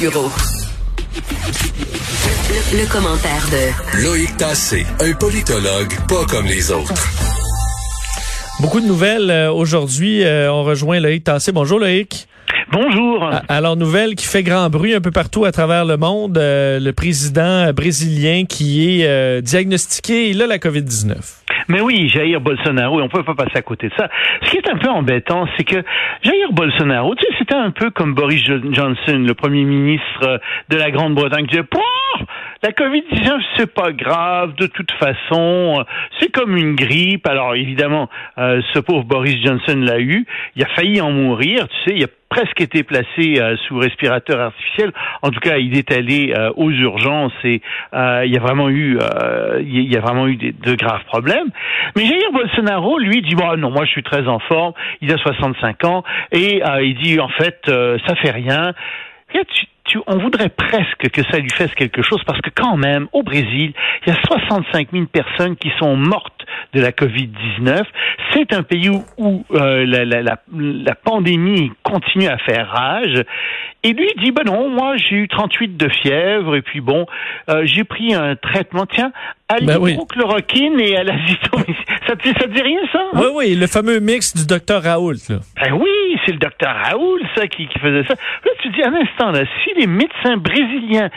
Le commentaire de Loïc Tassé, un politologue pas comme les autres. Beaucoup de nouvelles euh, aujourd'hui. Euh, on rejoint Loïc Tassé. Bonjour Loïc. Bonjour. Alors, nouvelle qui fait grand bruit un peu partout à travers le monde. Euh, le président brésilien qui est euh, diagnostiqué, il a la COVID-19. Mais oui, Jair Bolsonaro, et on peut pas passer à côté de ça. Ce qui est un peu embêtant, c'est que Jair Bolsonaro, tu sais, c'était un peu comme Boris Jo- Johnson, le premier ministre euh, de la Grande-Bretagne, qui disait, Pouah, la COVID-19, c'est pas grave, de toute façon, c'est comme une grippe. Alors, évidemment, euh, ce pauvre Boris Johnson l'a eu. Il a failli en mourir, tu sais, il a presque été placé euh, sous respirateur artificiel. En tout cas, il est allé euh, aux urgences et euh, il y a vraiment eu, il y a vraiment eu des- de graves problèmes. Mais Jair Bolsonaro, lui, dit bon, non, moi je suis très en forme. Il a 65 ans et il dit en fait, ça fait rien. On voudrait presque que ça lui fasse quelque chose parce que quand même, au Brésil, il y a 65 000 personnes qui sont mortes de la Covid-19. C'est un pays où, où, euh, la, la, la, la pandémie continue à faire rage. Et lui il dit, ben non, moi j'ai eu 38 de fièvre et puis bon, euh, j'ai pris un traitement, tiens, à Ben oui. l'hydrochloroquine et à l'azithromycine. Ça te, ça te dit rien ça hein? Oui, oui, le fameux mix du docteur Raoult. Là. Ben oui, c'est le docteur Raoul, ça, qui, qui faisait ça. Là, tu dis un instant, là, si les médecins brésiliens,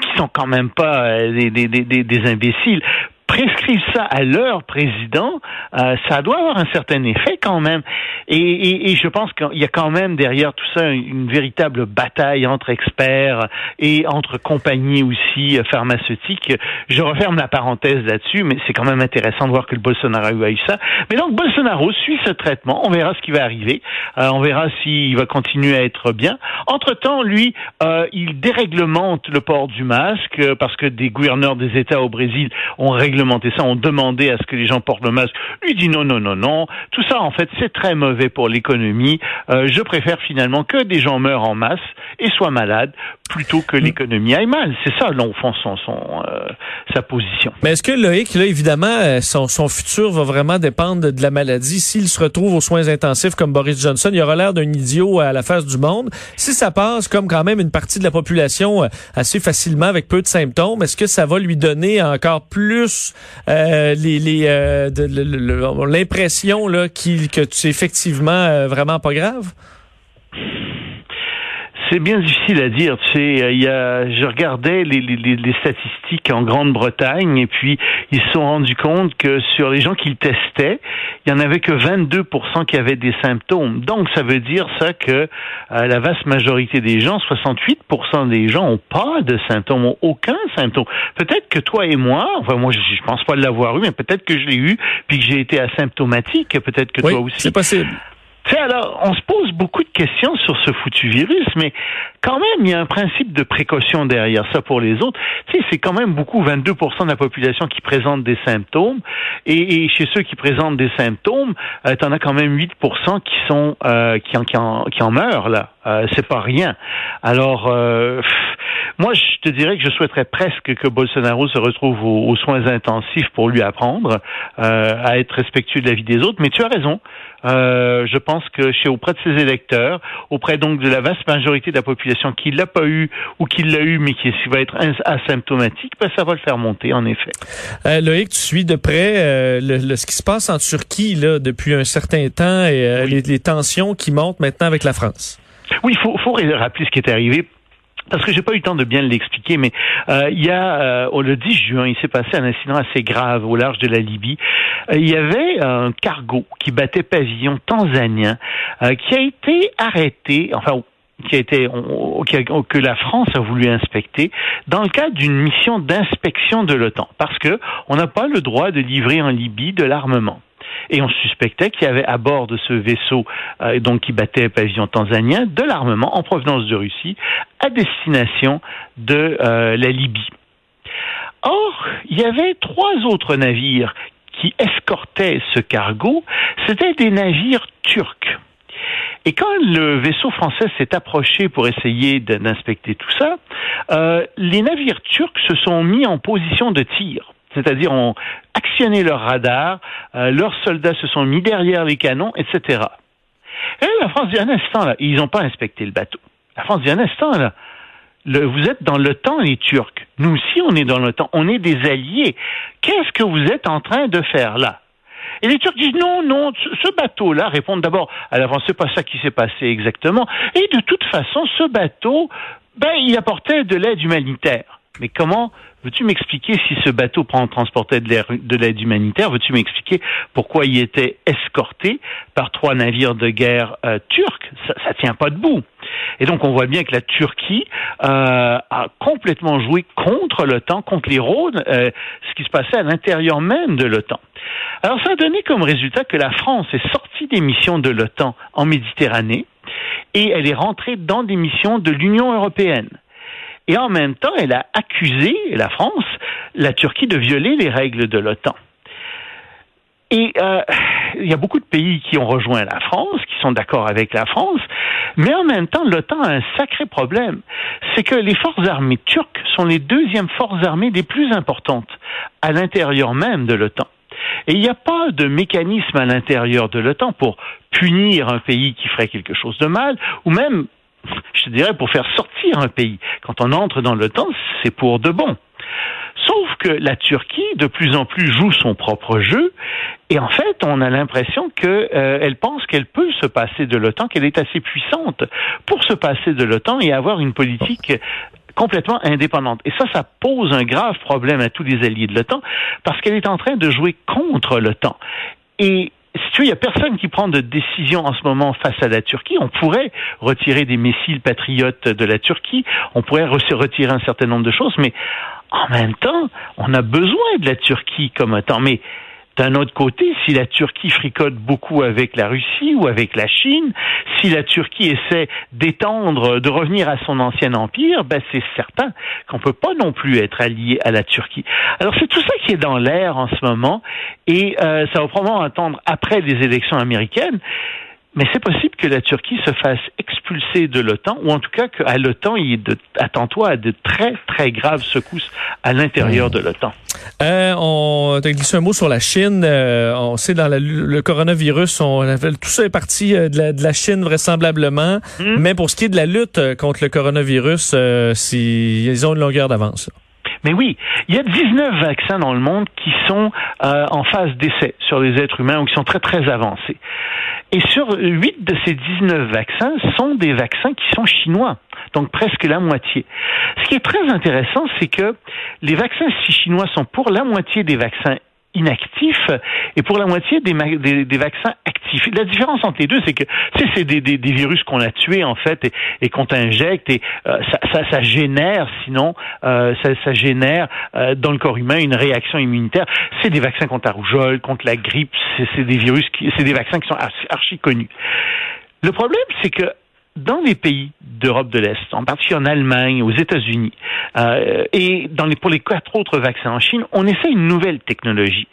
qui sont quand même pas euh, des, des, des, des- des imbéciles, prescrivent ça à leur président, euh, ça doit avoir un certain effet quand même. Et, et, et je pense qu'il y a quand même derrière tout ça une, véritable bataille entre experts et entre compagnies aussi euh, pharmaceutiques. Je referme la parenthèse là-dessus, mais c'est quand même intéressant de voir que le Bolsonaro a eu ça. Mais donc Bolsonaro suit ce traitement. On verra ce qui va arriver. Euh, on verra s'il va continuer à être bien. Entre-temps, lui, euh, il déréglemente le port du masque euh, parce que des gouverneurs des États au Brésil ont réglementé ça, ont demandé à ce que les gens portent le masque. Lui dit non, non, non, non. Tout ça, en fait, c'est très mauvais pour l'économie. Euh, je préfère finalement que des gens meurent en masse et soient malades plutôt que l'économie aille mal. C'est ça, là, au fond, son, son, euh, sa position. Mais est-ce que Loïc, là, évidemment, euh, son, son futur va vraiment dépendre de, la maladie? S'il se retrouve aux soins intensifs comme Boris Johnson, il aura l'air d'un idiot à la face du monde. Si ça passe comme quand même une partie de la population assez facilement avec peu de symptômes, est-ce que ça va lui donner encore plus l'impression que c'est effectivement euh, vraiment pas grave? C'est bien difficile à dire. Tu sais, euh, il y a, je regardais les, les, les- les statistiques en Grande-Bretagne et puis ils se sont rendus compte que sur les gens qu'ils testaient, il y en avait que 22% qui avaient des symptômes. Donc ça veut dire ça que euh, la vaste majorité des gens, 68% des gens ont pas de symptômes, ont aucun symptôme. Peut-être que toi et moi, enfin moi je, je pense pas l'avoir eu, mais peut-être que je l'ai eu puis que j'ai été asymptomatique. Peut-être que oui, toi aussi. c'est possible. Tu sais, alors, on se pose beaucoup de questions sur ce foutu virus, mais quand même, il y a un principe de précaution derrière ça pour les autres. Tu sais, c'est quand même beaucoup, 22% de la population qui présente des symptômes, et, et chez ceux qui présentent des symptômes, euh, t'en as quand même 8% qui sont euh, qui, en, qui, en, qui en meurent là. Euh, c'est pas rien. Alors, euh, pff, moi, je te dirais que je souhaiterais presque que Bolsonaro se retrouve aux, aux soins intensifs pour lui apprendre euh, à être respectueux de la vie des autres. Mais tu as raison. Euh, je pense que chez auprès de ses électeurs, auprès donc de la vaste majorité de la population qui l'a pas eu ou qui l'a eu mais qui va être asymptomatique, ben ça va le faire monter en effet. Euh, Loïc, tu suis de près euh, le, le- ce qui se passe en Turquie là depuis un certain temps et euh, Oui. les, les tensions qui montent maintenant avec la France. Oui, il faut, faut rappeler ce qui est arrivé. Parce que j'ai pas eu le temps de bien l'expliquer, mais euh, il y a euh, le 10 juin, il s'est passé un incident assez grave au large de la Libye. Euh, il y avait un cargo qui battait pavillon tanzanien euh, qui a été arrêté, enfin qui a été que la France a voulu inspecter dans le cadre d'une mission d'inspection de l'OTAN, parce que on n'a pas le droit de livrer en Libye de l'armement et on suspectait qu'il y avait à bord de ce vaisseau euh, donc qui battait pavillon tanzanien de l'armement en provenance de Russie à destination de euh, la Libye. Or, il y avait trois autres navires qui escortaient ce cargo, c'était des navires turcs. Et quand le vaisseau français s'est approché pour essayer d'inspecter tout ça, euh, les navires turcs se sont mis en position de tir c'est-à-dire ont actionné leur radar, euh, leurs soldats se sont mis derrière les canons, etc. Et la France dit un instant, là, ils n'ont pas inspecté le bateau. La France dit un instant, là, vous êtes dans l'OTAN, les Turcs. Nous aussi, on est dans l'OTAN. On est des alliés. Qu'est-ce que vous êtes en train de faire là? Et les Turcs disent non, non, ce bateau-là répondent d'abord, alors c'est pas ça qui s'est passé exactement. Et de toute façon, ce bateau, ben, il apportait de l'aide humanitaire. Mais comment veux-tu m'expliquer si ce bateau transportait de l'aide humanitaire? Veux-tu m'expliquer pourquoi il était escorté par trois navires de guerre euh, turcs? Ça, ça tient pas debout. Et donc on voit bien que la Turquie euh, a complètement joué contre l'OTAN, contre les Rhodes, euh, ce qui se passait à l'intérieur même de l'OTAN. Alors ça a donné comme résultat que la France est sortie des missions de l'OTAN en Méditerranée et elle est rentrée dans des missions de l'Union européenne. Et en même temps, elle a accusé, la France, la Turquie de violer les règles de l'OTAN. Et euh, il y a beaucoup de pays qui ont rejoint la France, qui sont d'accord avec la France, mais en même temps, l'OTAN a un sacré problème. C'est que les forces armées turques sont les deuxièmes forces armées les plus importantes à l'intérieur même de l'OTAN. Et il n'y a pas de mécanisme à l'intérieur de l'OTAN pour punir un pays qui ferait quelque chose de mal, ou même, je dirais, pour faire sortir un pays. Quand on entre dans l'OTAN, c'est pour de bon. Sauf que la Turquie, de plus en plus, joue son propre jeu, et en fait, on a l'impression qu'elle euh, pense qu'elle peut se passer de l'OTAN, qu'elle est assez puissante pour se passer de l'OTAN et avoir une politique complètement indépendante. Et ça, ça pose un grave problème à tous les alliés de l'OTAN parce qu'elle est en train de jouer contre l'OTAN. Et si tu veux, il n'y a personne qui prend de décision en ce moment face à la Turquie. On pourrait retirer des missiles patriotes de la Turquie, on pourrait retirer un certain nombre de choses, mais en même temps, on a besoin de la Turquie comme OTAN. Mais d'un autre côté, si la Turquie fricote beaucoup avec la Russie ou avec la Chine, si la Turquie essaie d'étendre, de revenir à son ancien empire, ben c'est certain qu'on peut pas non plus être allié à la Turquie. Alors c'est tout ça qui est dans l'air en ce moment, et euh, ça va probablement attendre après les élections américaines. Mais c'est possible que la Turquie se fasse expulser de l'OTAN, ou en tout cas qu'à l'OTAN, il attends-toi à de très, très graves secousses à l'intérieur de l'OTAN. Euh, on t'a glissé un mot sur la Chine. Euh, on sait dans le coronavirus, on tout ça est parti euh, de la, de la Chine vraisemblablement. Hmm. Mais pour ce qui est de la lutte euh, contre le coronavirus, euh, ils ont une longueur d'avance. Mais oui, il y a 19 vaccins dans le monde qui sont euh, en phase d'essai sur les êtres humains ou qui sont très très avancés. Et sur 8 de ces 19 vaccins sont des vaccins qui sont chinois, donc presque la moitié. Ce qui est très intéressant, c'est que les vaccins si chinois sont pour la moitié des vaccins inactifs et pour la moitié des, des, vaccins actifs. La différence entre les deux, c'est que c'est des, des, virus qu'on a tués en fait et, et qu'on t'injecte et euh, ça, ça, ça, génère sinon euh, ça, ça, génère euh, dans le corps humain une réaction immunitaire. C'est des vaccins contre la rougeole, contre la grippe, c'est des virus, c'est des vaccins qui sont archi connus. Le problème, c'est que dans les pays d'Europe de l'Est, en particulier en Allemagne, aux États-Unis, euh, et dans les, pour les quatre autres vaccins en Chine, on essaie une nouvelle technologie.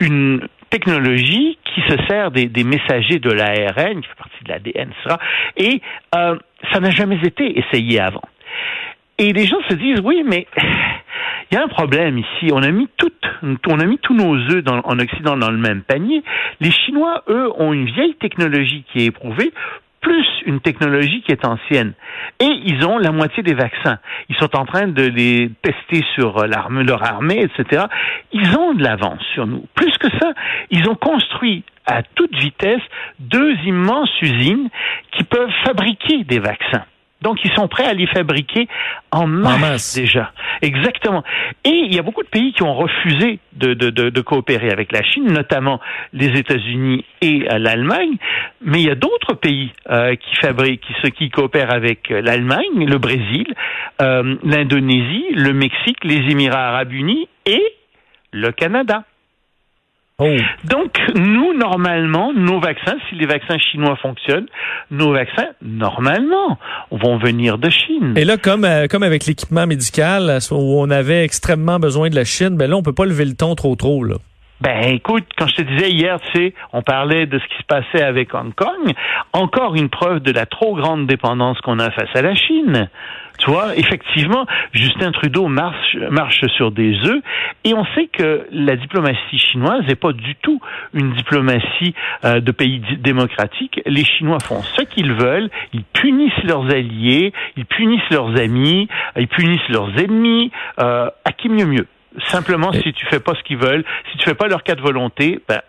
Une technologie qui se sert des, des messagers de l'ARN, qui fait partie de l'ADN, etc. Et euh, ça n'a jamais été essayé avant. Et les gens se disent, oui, mais il y a un problème ici. On a mis toutes, on a mis tous nos œufs dans, en Occident dans le même panier. Les Chinois, eux, ont une vieille technologie qui est éprouvée plus une technologie qui est ancienne. Et ils ont la moitié des vaccins. Ils sont en train de les tester sur l'armée, leur armée, etc. Ils ont de l'avance sur nous. Plus que ça, ils ont construit à toute vitesse deux immenses usines qui peuvent fabriquer des vaccins. Donc, ils sont prêts à les fabriquer en masse, déjà. Exactement. Et il y a beaucoup de pays qui ont refusé de, coopérer avec la Chine, notamment les États-Unis et euh, l'Allemagne. Mais il y a d'autres pays euh, qui fabriquent, qui, qui coopèrent avec euh, l'Allemagne, le Brésil, l'Indonésie, le Mexique, les Émirats arabes unis et le Canada. Oh. Donc, nous, normalement, nos vaccins, si les vaccins chinois fonctionnent, nos vaccins, normalement, vont venir de Chine. Et là, comme, euh, comme avec l'équipement médical, où on avait extrêmement besoin de la Chine, ben là, on peut pas lever le ton trop trop, là. Ben écoute, quand je te disais hier, tu sais, on parlait de ce qui se passait avec Hong Kong, encore une preuve de la trop grande dépendance qu'on a face à la Chine. Tu vois, effectivement, Justin Trudeau marche, marche sur des œufs et on sait que la diplomatie chinoise n'est pas du tout une diplomatie euh, de pays démocratique. Les Chinois font ce qu'ils veulent, ils punissent leurs alliés, ils punissent leurs amis, ils punissent leurs ennemis, euh, à qui mieux mieux? Simplement, si tu fais pas ce qu'ils veulent, si tu fais pas leur cas de volonté, ben,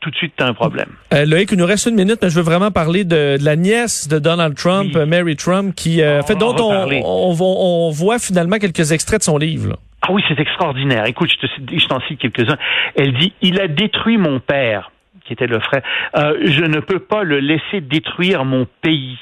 tout de suite, tu as un problème. Euh, Loïc, il nous reste une minute, mais je veux vraiment parler de, la nièce de Donald Trump, Mary Trump, qui, euh, fait, dont on, on, on, voit finalement quelques extraits de son livre. Ah oui, c'est extraordinaire. Écoute, je t'en cite quelques-uns. Elle dit, il a détruit mon père, qui était le frère. Euh, je ne peux pas le laisser détruire mon pays.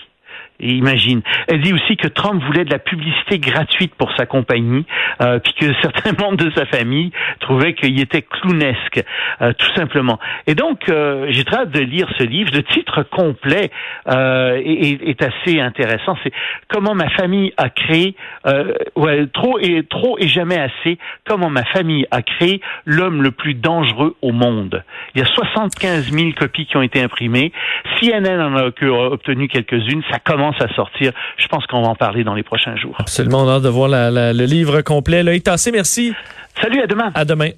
Imagine. Elle dit aussi que Trump voulait de la publicité gratuite pour sa compagnie, euh, puis que certains membres de sa famille trouvaient qu'il était clownesque, euh, tout simplement. Et donc, euh, j'ai très hâte de lire ce livre. Le titre complet euh, est, est, assez intéressant. C'est comment ma famille a créé, euh, ouais, trop et trop et jamais assez. Comment ma famille a créé l'homme le plus dangereux au monde. Il y a 75 000 copies qui ont été imprimées. CNN en a obtenu quelques-unes. Ça commence à sortir. Je pense qu'on va en parler dans les prochains jours. Absolument, on a hâte de voir le livre complet. Loïc Tassé, merci. Salut, à demain. À demain.